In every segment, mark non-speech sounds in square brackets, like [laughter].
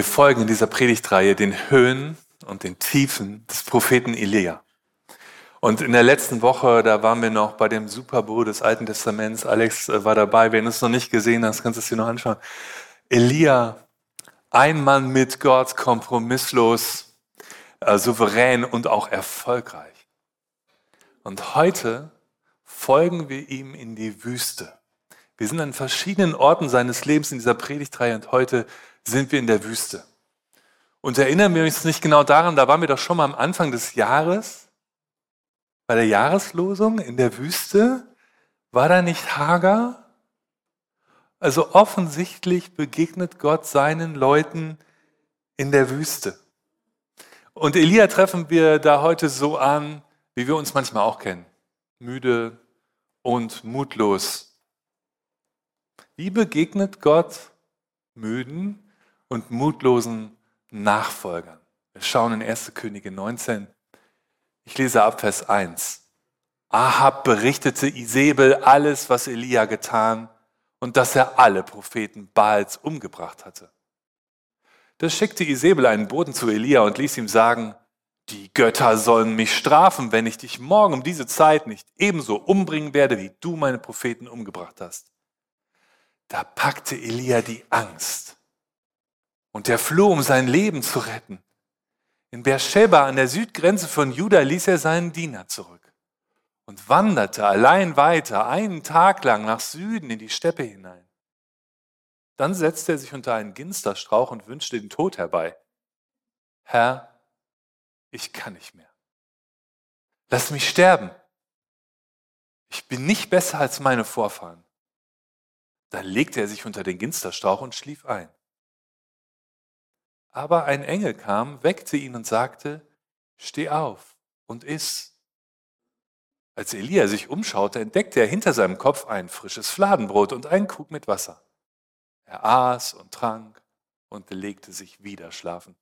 Wir folgen in dieser Predigtreihe den Höhen und den Tiefen des Propheten Elia. Und in der letzten Woche, da waren wir noch bei dem Superbo des Alten Testaments. Alex äh, war dabei. Wenn du es noch nicht gesehen hast, kannst du es dir noch anschauen. Elia, ein Mann mit Gott, kompromisslos, äh, souverän und auch erfolgreich. Und heute folgen wir ihm in die Wüste. Wir sind an verschiedenen Orten seines Lebens in dieser Predigtreihe und heute sind wir in der Wüste. Und erinnern wir uns nicht genau daran, da waren wir doch schon mal am Anfang des Jahres, bei der Jahreslosung in der Wüste. War da nicht Hagar? Also offensichtlich begegnet Gott seinen Leuten in der Wüste. Und Elia treffen wir da heute so an, wie wir uns manchmal auch kennen. Müde und mutlos. Wie begegnet Gott müden und mutlosen Nachfolgern. Wir schauen in 1. Könige 19. Ich lese ab Vers 1. Ahab berichtete Isabel alles, was Elia getan und dass er alle Propheten Baals umgebracht hatte. Da schickte Isabel einen Boten zu Elia und ließ ihm sagen, die Götter sollen mich strafen, wenn ich dich morgen um diese Zeit nicht ebenso umbringen werde, wie du meine Propheten umgebracht hast. Da packte Elia die Angst und er floh, um sein Leben zu retten. In Beersheba an der Südgrenze von Juda ließ er seinen Diener zurück und wanderte allein weiter einen Tag lang nach Süden in die Steppe hinein. Dann setzte er sich unter einen Ginsterstrauch und wünschte den Tod herbei. Herr, ich kann nicht mehr. Lass mich sterben. Ich bin nicht besser als meine Vorfahren. Dann legte er sich unter den Ginsterstrauch und schlief ein. Aber ein Engel kam, weckte ihn und sagte, steh auf und iss. Als Elia sich umschaute, entdeckte er hinter seinem Kopf ein frisches Fladenbrot und einen Krug mit Wasser. Er aß und trank und legte sich wieder schlafen.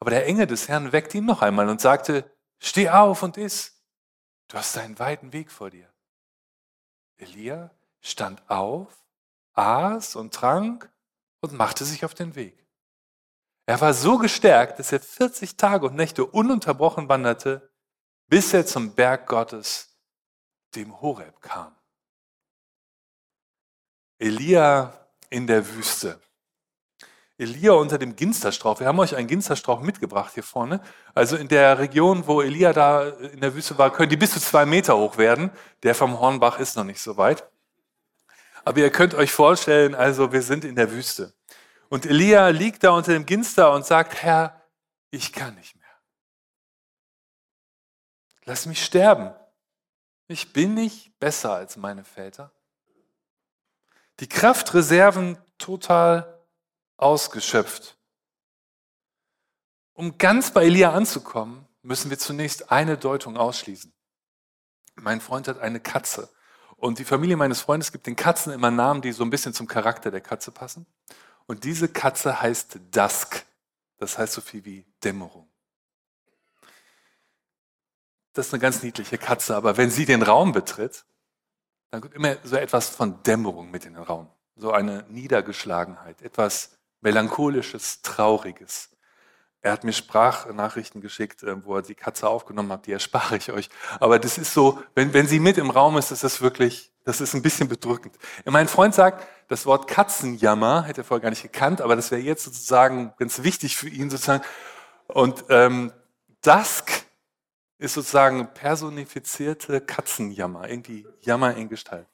Aber der Engel des Herrn weckte ihn noch einmal und sagte, steh auf und iss. Du hast einen weiten Weg vor dir. Elia stand auf, aß und trank und machte sich auf den Weg. Er war so gestärkt, dass er 40 Tage und Nächte ununterbrochen wanderte, bis er zum Berg Gottes, dem Horeb, kam. Elia in der Wüste. Elia unter dem Ginsterstrauch. Wir haben euch einen Ginsterstrauch mitgebracht hier vorne. Also in der Region, wo Elia da in der Wüste war, können die bis zu zwei Meter hoch werden. Der vom Hornbach ist noch nicht so weit. Aber ihr könnt euch vorstellen, also wir sind in der Wüste. Und Elia liegt da unter dem Ginster und sagt, Herr, ich kann nicht mehr. Lass mich sterben. Ich bin nicht besser als meine Väter. Die Kraftreserven total ausgeschöpft. Um ganz bei Elia anzukommen, müssen wir zunächst eine Deutung ausschließen. Mein Freund hat eine Katze. Und die Familie meines Freundes gibt den Katzen immer Namen, die so ein bisschen zum Charakter der Katze passen. Und diese Katze heißt Dusk. Das heißt so viel wie Dämmerung. Das ist eine ganz niedliche Katze, aber wenn sie den Raum betritt, dann kommt immer so etwas von Dämmerung mit in den Raum. So eine Niedergeschlagenheit, etwas Melancholisches, Trauriges. Er hat mir Sprachnachrichten geschickt, äh, wo er die Katze aufgenommen hat, die erspare ich euch. Aber das ist so, wenn, wenn sie mit im Raum ist, ist das wirklich, das ist ein bisschen bedrückend. Mein Freund sagt, das Wort Katzenjammer, hätte er vorher gar nicht gekannt, aber das wäre jetzt sozusagen ganz wichtig für ihn sozusagen. Und ähm, Dusk ist sozusagen personifizierte Katzenjammer, irgendwie Jammer in Gestalt.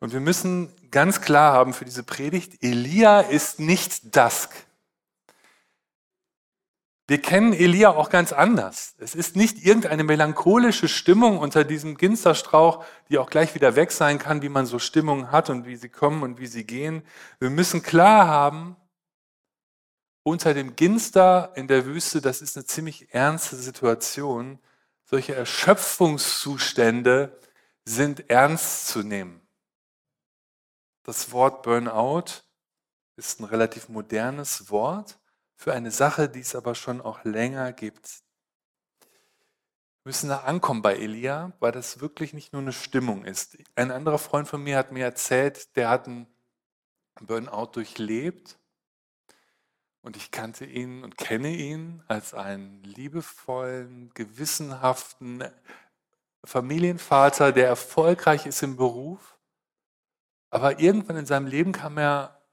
Und wir müssen ganz klar haben für diese Predigt, Elia ist nicht Dusk. Wir kennen Elia auch ganz anders. Es ist nicht irgendeine melancholische Stimmung unter diesem Ginsterstrauch, die auch gleich wieder weg sein kann, wie man so Stimmungen hat und wie sie kommen und wie sie gehen. Wir müssen klar haben, unter dem Ginster in der Wüste, das ist eine ziemlich ernste Situation. Solche Erschöpfungszustände sind ernst zu nehmen. Das Wort Burnout ist ein relativ modernes Wort für eine Sache, die es aber schon auch länger gibt. Wir müssen da ankommen bei Elia, weil das wirklich nicht nur eine Stimmung ist. Ein anderer Freund von mir hat mir erzählt, der hat einen Burnout durchlebt Und ich kannte ihn und kenne ihn als einen liebevollen, gewissenhaften Familienvater, der erfolgreich ist im Beruf. Aber irgendwann in seinem Leben kam er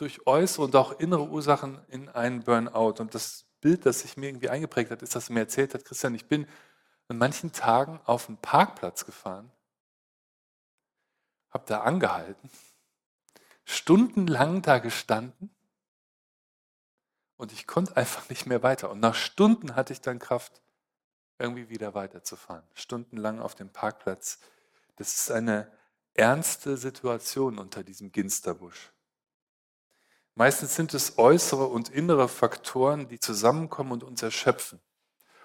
durch äußere und auch innere Ursachen in einen Burnout. Und das Bild, das sich mir irgendwie eingeprägt hat, ist, dass er mir erzählt hat, Christian, ich bin an manchen Tagen auf einen Parkplatz gefahren, habe da angehalten, stundenlang da gestanden und ich konnte einfach nicht mehr weiter. Und nach Stunden hatte ich dann Kraft, irgendwie wieder weiterzufahren. Stundenlang auf dem Parkplatz. Das ist eine ernste Situation unter diesem Ginsterbusch. Meistens sind es äußere und innere Faktoren, die zusammenkommen und uns erschöpfen.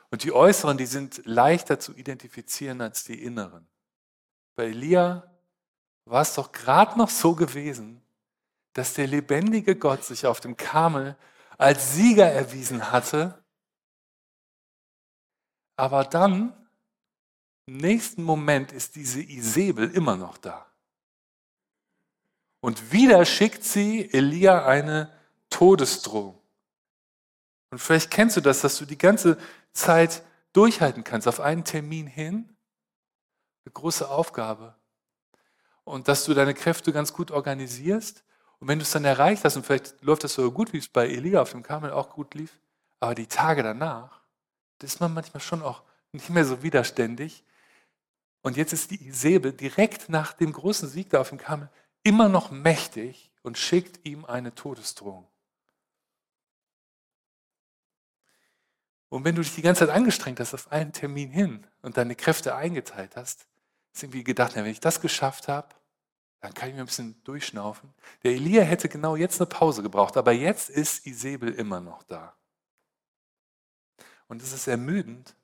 Und die äußeren, die sind leichter zu identifizieren als die inneren. Bei Elia war es doch gerade noch so gewesen, dass der lebendige Gott sich auf dem Kamel als Sieger erwiesen hatte, aber dann, im nächsten Moment, ist diese Isabel immer noch da. Und wieder schickt sie Elia eine Todesdrohung. Und vielleicht kennst du das, dass du die ganze Zeit durchhalten kannst, auf einen Termin hin. Eine große Aufgabe. Und dass du deine Kräfte ganz gut organisierst und wenn du es dann erreicht hast, und vielleicht läuft das so gut, wie es bei Elia auf dem Kamel auch gut lief, aber die Tage danach, da ist man manchmal schon auch nicht mehr so widerständig. Und jetzt ist die Isebe direkt nach dem großen Sieg da auf dem Kamel immer noch mächtig und schickt ihm eine Todesdrohung. Und wenn du dich die ganze Zeit angestrengt hast auf einen Termin hin und deine Kräfte eingeteilt hast, ist irgendwie gedacht, wenn ich das geschafft habe, dann kann ich mir ein bisschen durchschnaufen. Der Elia hätte genau jetzt eine Pause gebraucht, aber jetzt ist Isabel immer noch da. Und es ist ermüdend,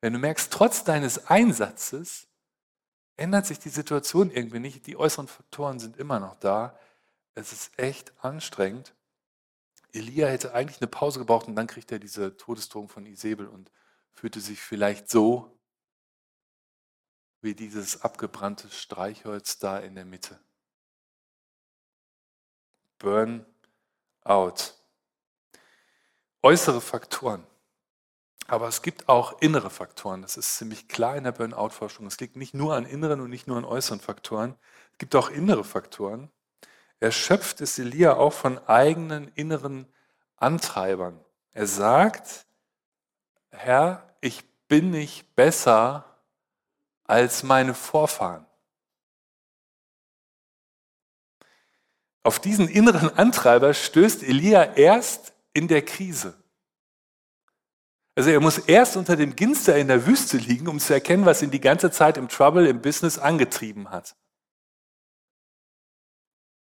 wenn du merkst, trotz deines Einsatzes ändert sich die Situation irgendwie nicht. Die äußeren Faktoren sind immer noch da. Es ist echt anstrengend. Elia hätte eigentlich eine Pause gebraucht und dann kriegt er diese Todesdrohung von Isabel und fühlte sich vielleicht so wie dieses abgebrannte Streichholz da in der Mitte. Burn out. Äußere Faktoren. Aber es gibt auch innere Faktoren. Das ist ziemlich klar in der Burnout-Forschung. Es liegt nicht nur an inneren und nicht nur an äußeren Faktoren. Es gibt auch innere Faktoren. Erschöpft ist Elia auch von eigenen inneren Antreibern. Er sagt, Herr, ich bin nicht besser als meine Vorfahren. Auf diesen inneren Antreiber stößt Elia erst in der Krise. Also er muss erst unter dem Ginster in der Wüste liegen, um zu erkennen, was ihn die ganze Zeit im Trouble, im Business angetrieben hat.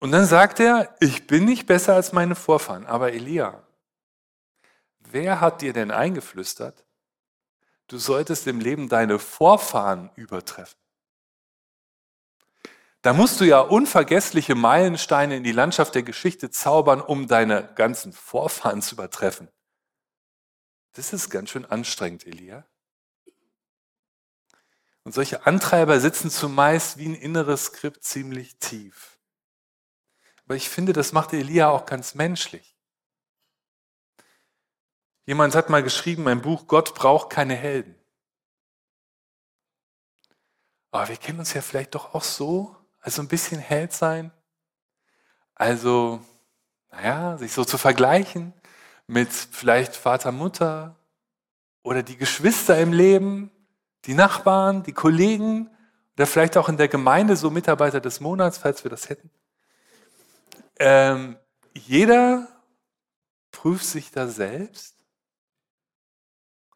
Und dann sagt er, ich bin nicht besser als meine Vorfahren. Aber Elia, wer hat dir denn eingeflüstert, Du solltest im Leben deine Vorfahren übertreffen. Da musst du ja unvergessliche Meilensteine in die Landschaft der Geschichte zaubern, um deine ganzen Vorfahren zu übertreffen. Das ist ganz schön anstrengend, Elia. Und solche Antreiber sitzen zumeist wie ein inneres Skript ziemlich tief. Aber ich finde, das macht Elia auch ganz menschlich. Jemand hat mal geschrieben, ein Buch, Gott braucht keine Helden. Aber wir kennen uns ja vielleicht doch auch so, also ein bisschen Held sein. Also, naja, sich so zu vergleichen mit vielleicht Vater, Mutter oder die Geschwister im Leben, die Nachbarn, die Kollegen oder vielleicht auch in der Gemeinde so Mitarbeiter des Monats, falls wir das hätten. Ähm, jeder prüft sich da selbst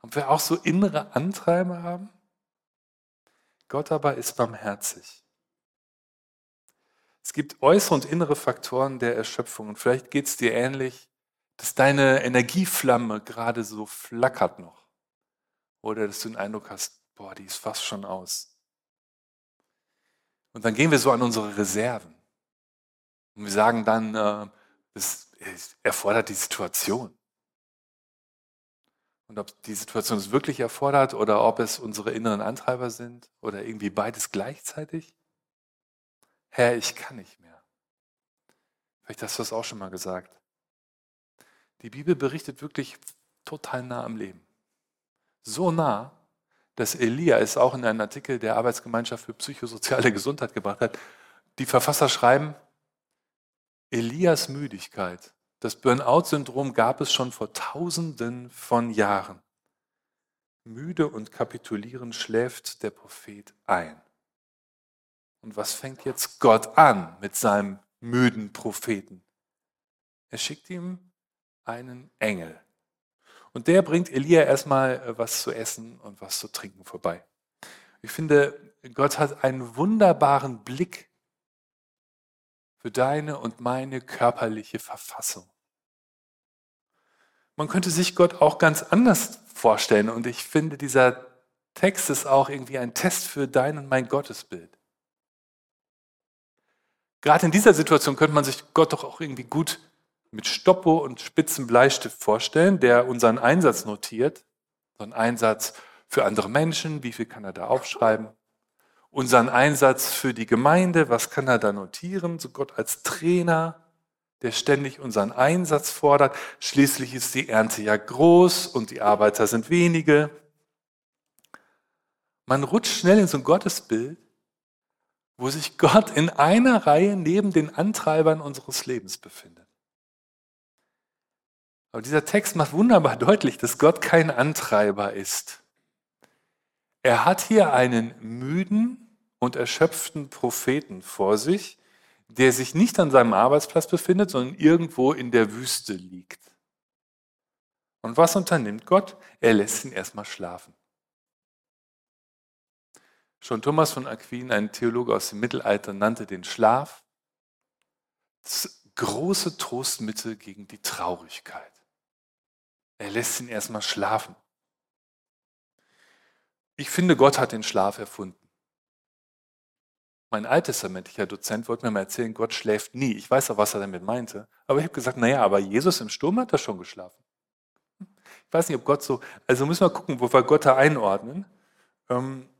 ob wir auch so innere Antreiber haben? Gott aber ist barmherzig. Es gibt äußere und innere Faktoren der Erschöpfung. Und vielleicht geht es dir ähnlich, dass deine Energieflamme gerade so flackert noch. Oder dass du den Eindruck hast, boah, die ist fast schon aus. Und dann gehen wir so an unsere Reserven. Und wir sagen dann, äh, das erfordert die Situation. Und ob die Situation es wirklich erfordert oder ob es unsere inneren Antreiber sind oder irgendwie beides gleichzeitig. Herr, ich kann nicht mehr. Vielleicht hast du das auch schon mal gesagt. Die Bibel berichtet wirklich total nah am Leben. So nah, dass Elia es auch in einem Artikel der Arbeitsgemeinschaft für psychosoziale [laughs] Gesundheit gebracht hat. Die Verfasser schreiben, Elias Müdigkeit, das Burnout-Syndrom gab es schon vor Tausenden von Jahren. Müde und kapitulierend schläft der Prophet ein. Und was fängt jetzt Gott an mit seinem müden Propheten? Er schickt ihm einen Engel. Und der bringt Elia erstmal äh, was zu essen und was zu trinken vorbei. Ich finde, Gott hat einen wunderbaren Blick für deine und meine körperliche Verfassung. Man könnte sich Gott auch ganz anders vorstellen und ich finde, dieser Text ist auch irgendwie ein Test für dein und mein Gottesbild. Gerade in dieser Situation könnte man sich Gott doch auch irgendwie gut mit Stoppo und spitzen Bleistift vorstellen, der unseren Einsatz notiert. So ein Einsatz für andere Menschen, wie viel kann er da aufschreiben? Unseren Einsatz für die Gemeinde, was kann er da notieren? So Gott als Trainer, der ständig unseren Einsatz fordert. Schließlich ist die Ernte ja groß und die Arbeiter sind wenige. Man rutscht schnell in so ein Gottesbild, wo sich Gott in einer Reihe neben den Antreibern unseres Lebens befindet. Aber dieser Text macht wunderbar [laughs] deutlich, dass Gott kein Antreiber ist. Er hat hier einen müden und erschöpften Propheten vor sich, der sich nicht an seinem Arbeitsplatz befindet, sondern irgendwo in der Wüste liegt. Und was unternimmt Gott? Er lässt ihn erstmal schlafen. Schon Thomas von Aquin, ein Theologe aus dem Mittelalter, nannte den Schlaf das große Trostmittel gegen die Traurigkeit. Er lässt ihn erstmal schlafen. Ich finde, Gott hat den Schlaf erfunden. Mein alttestamentlicher Dozent wollte mir mal erzählen, Gott schläft nie. Ich weiß auch, was er damit meinte. Aber ich habe gesagt, naja, aber Jesus im Sturm hat er schon geschlafen. Ich weiß nicht, ob Gott so, also müssen wir gucken, wo wir Gott da einordnen. Ähm,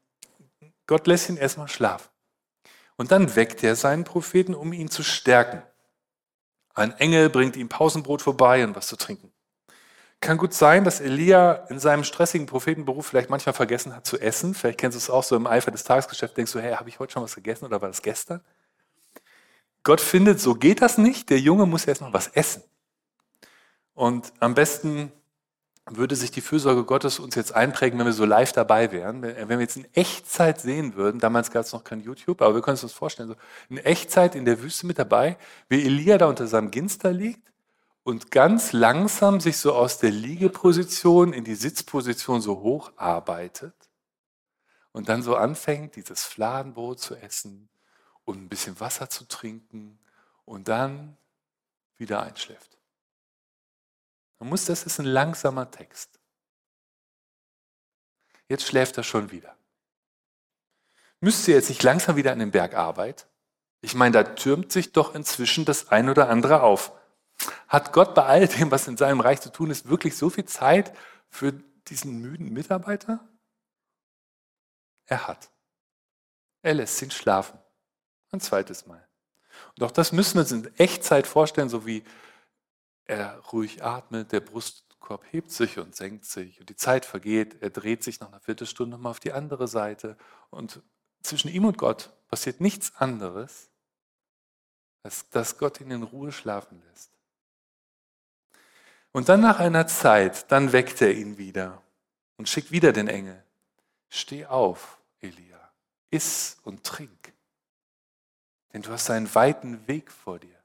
Gott lässt ihn erstmal schlafen. Und dann weckt er seinen Propheten, um ihn zu stärken. Ein Engel bringt ihm Pausenbrot vorbei und was zu trinken. Kann gut sein, dass Elia in seinem stressigen Prophetenberuf vielleicht manchmal vergessen hat zu essen. Vielleicht kennst du es auch so im Eifer des Tagesgeschäfts, denkst du, hey, habe ich heute schon was gegessen oder war das gestern? Gott findet, so geht das nicht. Der Junge muss erst noch was essen. Und am besten würde sich die Fürsorge Gottes uns jetzt einprägen, wenn wir so live dabei wären. Wenn wir jetzt in Echtzeit sehen würden, damals gab es noch kein YouTube, aber wir können uns das vorstellen, so in Echtzeit in der Wüste mit dabei, wie Elia da unter seinem Ginster liegt und ganz langsam sich so aus der Liegeposition in die Sitzposition so hoch arbeitet und dann so anfängt, dieses Fladenbrot zu essen und ein bisschen Wasser zu trinken und dann wieder einschläft. Man muss, das ist ein langsamer Text. Jetzt schläft er schon wieder. Müsste jetzt nicht langsam wieder an den Berg arbeiten? Ich meine, da türmt sich doch inzwischen das ein oder andere auf. Hat Gott bei all dem, was in seinem Reich zu tun ist, wirklich so viel Zeit für diesen müden Mitarbeiter? Er hat. Er lässt ihn schlafen. Ein zweites Mal. Und auch das müssen wir uns in Echtzeit vorstellen, so wie er ruhig atmet, der Brustkorb hebt sich und senkt sich und die Zeit vergeht. Er dreht sich nach einer Viertelstunde mal auf die andere Seite und zwischen ihm und Gott passiert nichts anderes, als dass Gott ihn in Ruhe schlafen lässt. Und dann nach einer Zeit, dann weckt er ihn wieder und schickt wieder den Engel. Steh auf, Elia, iss und trink, denn du hast einen weiten Weg vor dir.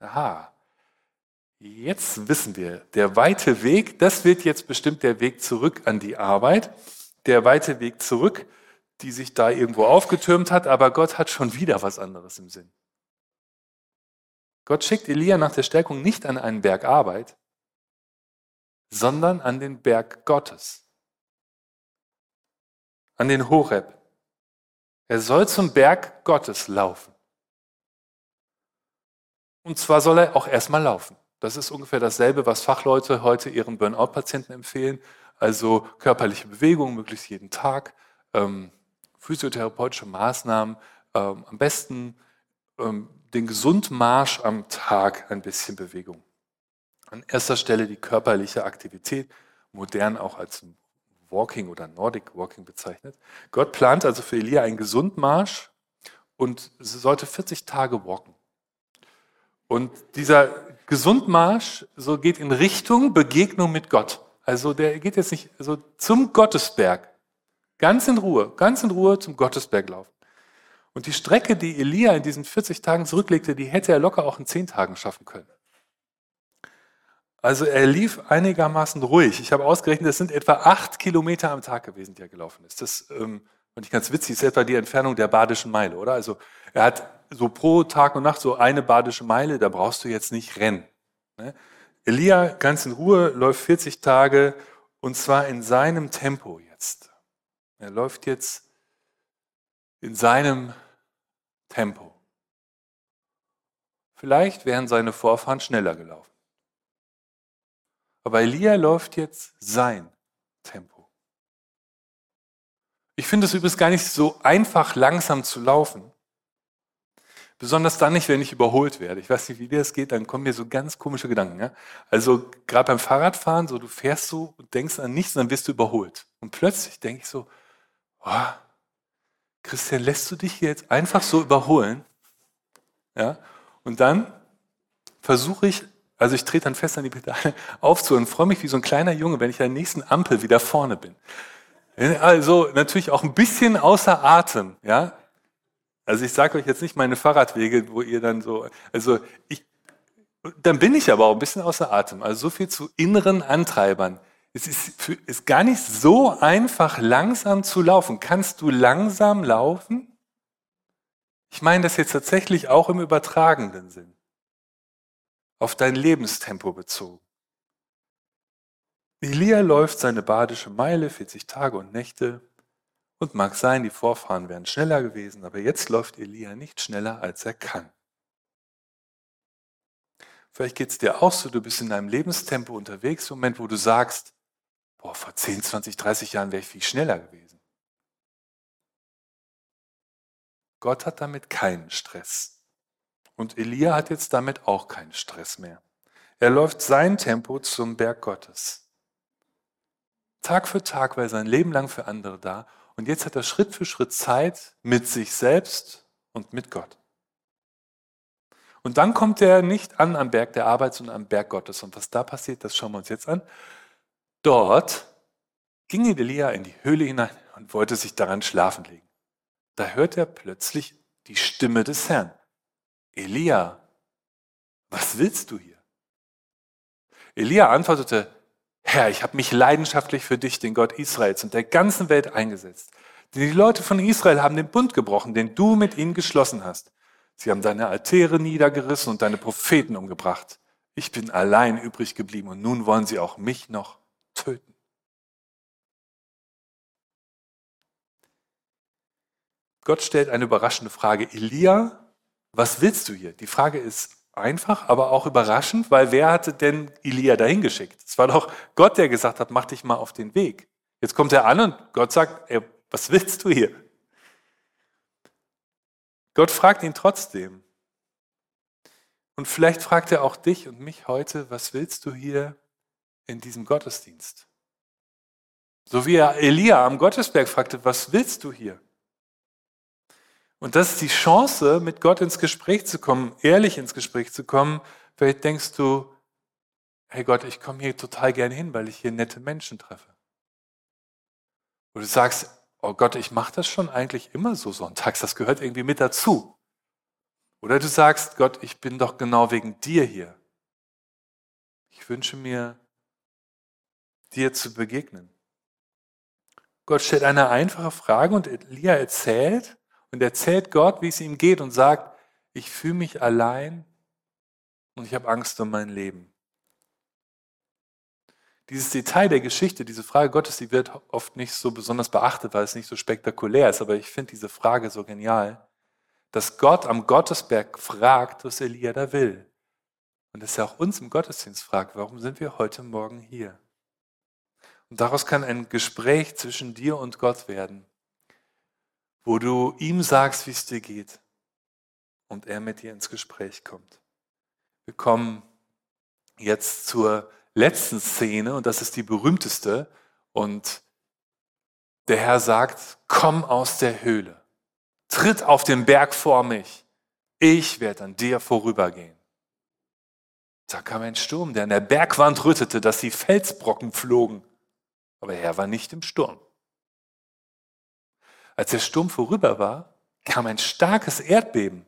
Aha, jetzt wissen wir, der weite Weg, das wird jetzt bestimmt der Weg zurück an die Arbeit, der weite Weg zurück, die sich da irgendwo aufgetürmt hat, aber Gott hat schon wieder was anderes im Sinn. Gott schickt Elia nach der Stärkung nicht an einen Berg Arbeit, sondern an den Berg Gottes, an den Horeb. Er soll zum Berg Gottes laufen. Und zwar soll er auch erstmal laufen. Das ist ungefähr dasselbe, was Fachleute heute ihren Burnout-Patienten empfehlen. Also körperliche Bewegung, möglichst jeden Tag, ähm, physiotherapeutische Maßnahmen, ähm, am besten ähm, den Gesundmarsch am Tag ein bisschen Bewegung. An erster Stelle die körperliche Aktivität, modern auch als Walking oder Nordic Walking bezeichnet. Gott plant also für Elia einen Gesundmarsch und sie sollte 40 Tage walken. Und dieser Gesundmarsch so geht in Richtung Begegnung mit Gott. Also der geht jetzt nicht so zum Gottesberg. Ganz in Ruhe, ganz in Ruhe zum Gottesberg laufen. Und die Strecke, die Elia in diesen 40 Tagen zurücklegte, die hätte er locker auch in 10 Tagen schaffen können. Also er lief einigermaßen ruhig. Ich habe ausgerechnet, das sind etwa acht Kilometer am Tag gewesen, die er gelaufen ist. Das ähm, fand ich ganz witzig, ist etwa die Entfernung der Badischen Meile, oder? Also er hat so pro Tag und Nacht so eine Badische Meile, da brauchst du jetzt nicht rennen. Ne? Elia ganz in Ruhe läuft 40 Tage und zwar in seinem Tempo jetzt. Er läuft jetzt in seinem Tempo. Vielleicht wären seine Vorfahren schneller gelaufen. Aber Elia läuft jetzt sein Tempo. Ich finde es übrigens gar nicht so einfach, langsam zu laufen. Besonders dann nicht, wenn ich überholt werde. Ich weiß nicht, wie dir das geht, dann kommen mir so ganz komische Gedanken. Ja? Also gerade beim Fahrradfahren, so du fährst so und denkst an nichts, dann wirst du überholt. Und plötzlich denke ich so, oh, Christian, lässt du dich jetzt einfach so überholen? Ja? Und dann versuche ich also ich trete dann fest an die Pedale [laughs] auf und freue mich wie so ein kleiner Junge, wenn ich an der nächsten Ampel wieder vorne bin. Also natürlich auch ein bisschen außer Atem, ja. Also ich sage euch jetzt nicht meine Fahrradwege, wo ihr dann so, also ich, dann bin ich aber auch ein bisschen außer Atem. Also so viel zu inneren Antreibern. Es ist, für, ist gar nicht so einfach, langsam zu laufen. Kannst du langsam laufen? Ich meine das jetzt tatsächlich auch im übertragenen Sinn auf dein Lebenstempo bezogen. Elia läuft seine badische Meile, 40 Tage und Nächte, und mag sein, die Vorfahren wären schneller gewesen, aber jetzt läuft Elia nicht schneller, als er kann. Vielleicht geht es dir auch so, du bist in deinem Lebenstempo unterwegs, im Moment, wo du sagst, boah, vor 10, 20, 30 Jahren wäre ich viel schneller gewesen. Gott hat damit keinen Stress. Und Elia hat jetzt damit auch keinen Stress mehr. Er läuft sein Tempo zum Berg Gottes. Tag für Tag war er sein Leben lang für andere da. Und jetzt hat er Schritt für Schritt Zeit mit sich selbst und mit Gott. Und dann kommt er nicht an am Berg der Arbeit, sondern am Berg Gottes. Und was da passiert, das schauen wir uns jetzt an. Dort ging Elia in die Höhle hinein und wollte sich daran schlafen legen. Da hört er plötzlich die Stimme des Herrn. Elia, was willst du hier? Elia antwortete, Herr, ich habe mich leidenschaftlich für dich, den Gott Israels und der ganzen Welt eingesetzt. Denn die Leute von Israel haben den Bund gebrochen, den du mit ihnen geschlossen hast. Sie haben deine Altäre niedergerissen und deine Propheten umgebracht. Ich bin allein übrig geblieben und nun wollen sie auch mich noch töten. Gott stellt eine überraschende Frage. Elia was willst du hier? Die Frage ist einfach, aber auch überraschend, weil wer hatte denn Elia dahin geschickt? Es war doch Gott, der gesagt hat, mach dich mal auf den Weg. Jetzt kommt er an und Gott sagt, ey, was willst du hier? Gott fragt ihn trotzdem. Und vielleicht fragt er auch dich und mich heute, was willst du hier in diesem Gottesdienst? So wie er Elia am Gottesberg fragte, was willst du hier? Und das ist die Chance, mit Gott ins Gespräch zu kommen, ehrlich ins Gespräch zu kommen. Vielleicht denkst du, hey Gott, ich komme hier total gern hin, weil ich hier nette Menschen treffe. Oder du sagst, oh Gott, ich mache das schon eigentlich immer so sonntags, das gehört irgendwie mit dazu. Oder du sagst, Gott, ich bin doch genau wegen dir hier. Ich wünsche mir, dir zu begegnen. Gott stellt eine einfache Frage und Elia erzählt, und erzählt Gott, wie es ihm geht und sagt, ich fühle mich allein und ich habe Angst um mein Leben. Dieses Detail der Geschichte, diese Frage Gottes, die wird oft nicht so besonders beachtet, weil es nicht so spektakulär ist, aber ich finde diese Frage so genial, dass Gott am Gottesberg fragt, was Elia da will. Und dass er auch uns im Gottesdienst fragt, warum sind wir heute Morgen hier? Und daraus kann ein Gespräch zwischen dir und Gott werden wo du ihm sagst, wie es dir geht und er mit dir ins Gespräch kommt. Wir kommen jetzt zur letzten Szene und das ist die berühmteste. Und der Herr sagt, komm aus der Höhle, tritt auf den Berg vor mich, ich werde an dir vorübergehen. Da kam ein Sturm, der an der Bergwand rüttete, dass die Felsbrocken flogen. Aber er war nicht im Sturm. Als der Sturm vorüber war, kam ein starkes Erdbeben.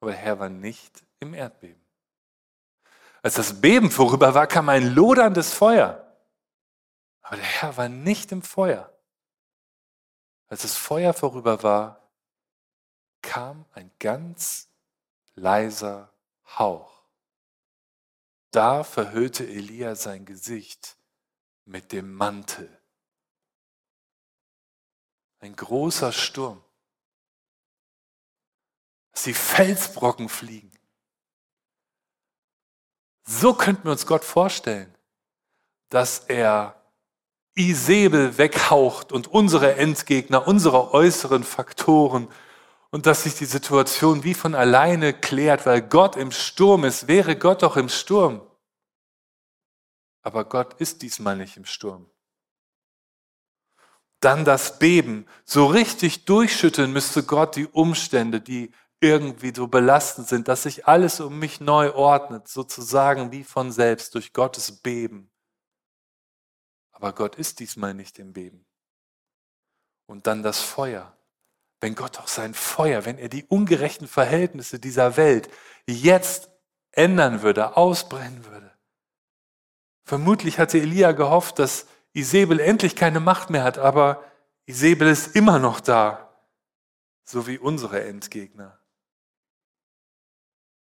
Aber Herr war nicht im Erdbeben. Als das Beben vorüber war, kam ein loderndes Feuer. Aber der Herr war nicht im Feuer. Als das Feuer vorüber war, kam ein ganz leiser Hauch. Da verhüllte Elia sein Gesicht mit dem Mantel. Ein großer Sturm. Dass die Felsbrocken fliegen. So könnten wir uns Gott vorstellen, dass er Isabel weghaucht und unsere Endgegner, unsere äußeren Faktoren und dass sich die Situation wie von alleine klärt, weil Gott im Sturm ist. Wäre Gott doch im Sturm. Aber Gott ist diesmal nicht im Sturm. Dann das Beben. So richtig durchschütteln müsste Gott die Umstände, die irgendwie so belastend sind, dass sich alles um mich neu ordnet, sozusagen wie von selbst durch Gottes Beben. Aber Gott ist diesmal nicht im Beben. Und dann das Feuer wenn Gott auch sein Feuer, wenn er die ungerechten Verhältnisse dieser Welt jetzt ändern würde, ausbrennen würde. Vermutlich hatte Elia gehofft, dass Isabel endlich keine Macht mehr hat, aber Isabel ist immer noch da, so wie unsere Endgegner.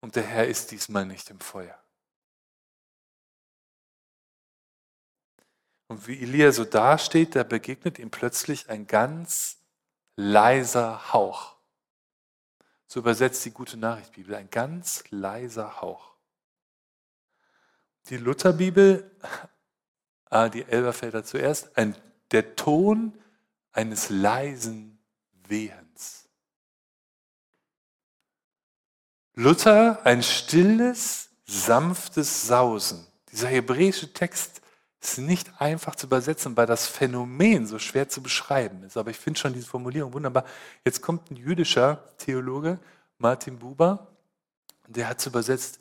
Und der Herr ist diesmal nicht im Feuer. Und wie Elia so dasteht, da begegnet ihm plötzlich ein ganz leiser Hauch. So übersetzt die gute Nachricht Bibel, ein ganz leiser Hauch. Die Lutherbibel, ah, die Elberfelder zuerst, ein, der Ton eines leisen Wehens. Luther, ein stilles, sanftes Sausen. Dieser hebräische Text ist nicht einfach zu übersetzen, weil das Phänomen so schwer zu beschreiben ist. Aber ich finde schon diese Formulierung wunderbar. Jetzt kommt ein jüdischer Theologe, Martin Buber, der hat es übersetzt,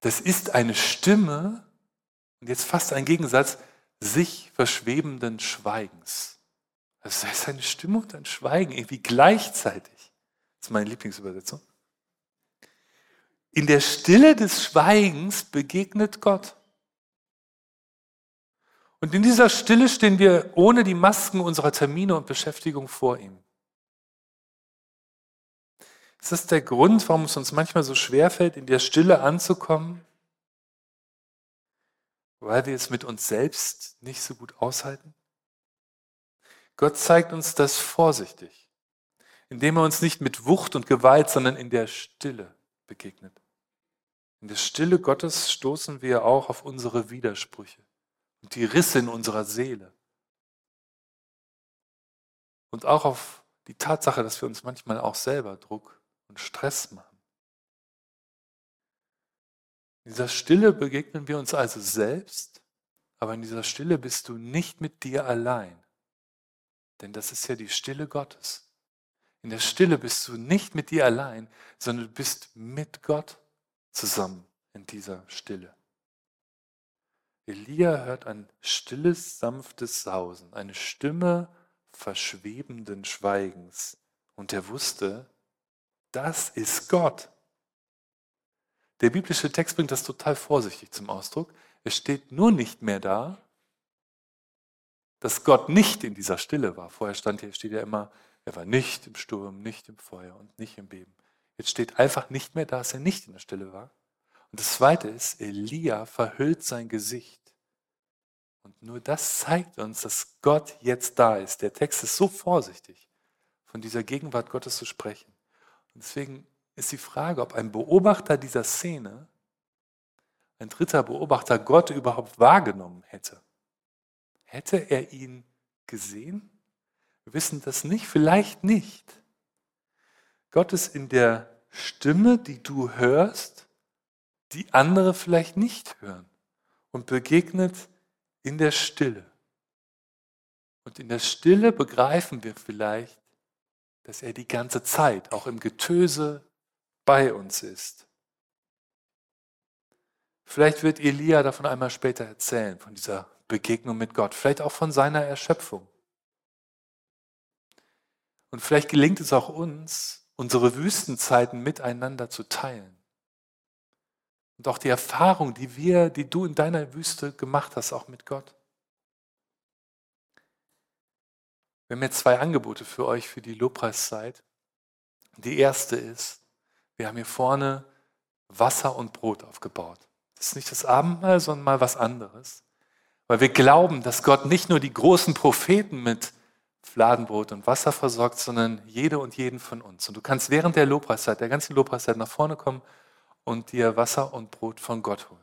das ist eine Stimme, und jetzt fast ein Gegensatz, sich verschwebenden Schweigens. Also das ist eine Stimme und ein Schweigen, irgendwie gleichzeitig. Das ist meine Lieblingsübersetzung. In der Stille des Schweigens begegnet Gott. Und in dieser Stille stehen wir ohne die Masken unserer Termine und Beschäftigung vor ihm. Ist das der Grund, warum es uns manchmal so schwer fällt, in der Stille anzukommen? Weil wir es mit uns selbst nicht so gut aushalten? Gott zeigt uns das vorsichtig, indem er uns nicht mit Wucht und Gewalt, sondern in der Stille begegnet. In der Stille Gottes stoßen wir auch auf unsere Widersprüche und die Risse in unserer Seele. Und auch auf die Tatsache, dass wir uns manchmal auch selber Druck und Stress machen. In dieser Stille begegnen wir uns also selbst, aber in dieser Stille bist du nicht mit dir allein. Denn das ist ja die Stille Gottes. In der Stille bist du nicht mit dir allein, sondern du bist mit Gott zusammen in dieser Stille. Elia hört ein stilles, sanftes Sausen, eine Stimme verschwebenden Schweigens. Und er wusste, das ist Gott. Der biblische Text bringt das total vorsichtig zum Ausdruck. Es steht nur nicht mehr da, dass Gott nicht in dieser Stille war. Vorher stand hier, steht ja immer, er war nicht im Sturm, nicht im Feuer und nicht im Beben. Jetzt steht einfach nicht mehr da, dass er nicht in der Stille war. Und das Zweite ist, Elia verhüllt sein Gesicht. Und nur das zeigt uns, dass Gott jetzt da ist. Der Text ist so vorsichtig, von dieser Gegenwart Gottes zu sprechen. Deswegen ist die Frage, ob ein Beobachter dieser Szene, ein dritter Beobachter Gott überhaupt wahrgenommen hätte. Hätte er ihn gesehen? Wir wissen das nicht, vielleicht nicht. Gott ist in der Stimme, die du hörst, die andere vielleicht nicht hören und begegnet in der Stille. Und in der Stille begreifen wir vielleicht, dass er die ganze Zeit, auch im Getöse, bei uns ist. Vielleicht wird Elia davon einmal später erzählen, von dieser Begegnung mit Gott, vielleicht auch von seiner Erschöpfung. Und vielleicht gelingt es auch uns, unsere Wüstenzeiten miteinander zu teilen. Und auch die Erfahrung, die wir, die du in deiner Wüste gemacht hast, auch mit Gott. Wir haben jetzt zwei Angebote für euch für die Lobpreiszeit. Die erste ist, wir haben hier vorne Wasser und Brot aufgebaut. Das ist nicht das Abendmahl, sondern mal was anderes. Weil wir glauben, dass Gott nicht nur die großen Propheten mit Fladenbrot und Wasser versorgt, sondern jede und jeden von uns. Und du kannst während der Lobpreiszeit, der ganzen Lobpreiszeit nach vorne kommen und dir Wasser und Brot von Gott holen.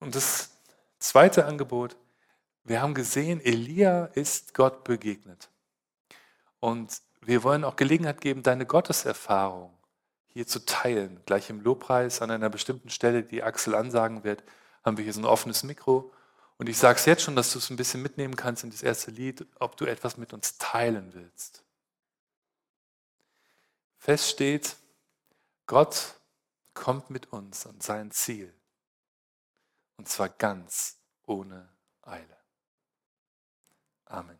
Und das zweite Angebot, wir haben gesehen, Elia ist Gott begegnet. Und wir wollen auch Gelegenheit geben, deine Gotteserfahrung hier zu teilen. Gleich im Lobpreis an einer bestimmten Stelle, die Axel ansagen wird, haben wir hier so ein offenes Mikro. Und ich sage es jetzt schon, dass du es ein bisschen mitnehmen kannst in das erste Lied, ob du etwas mit uns teilen willst. Fest steht, Gott kommt mit uns an sein Ziel. Und zwar ganz ohne Eile. Amen.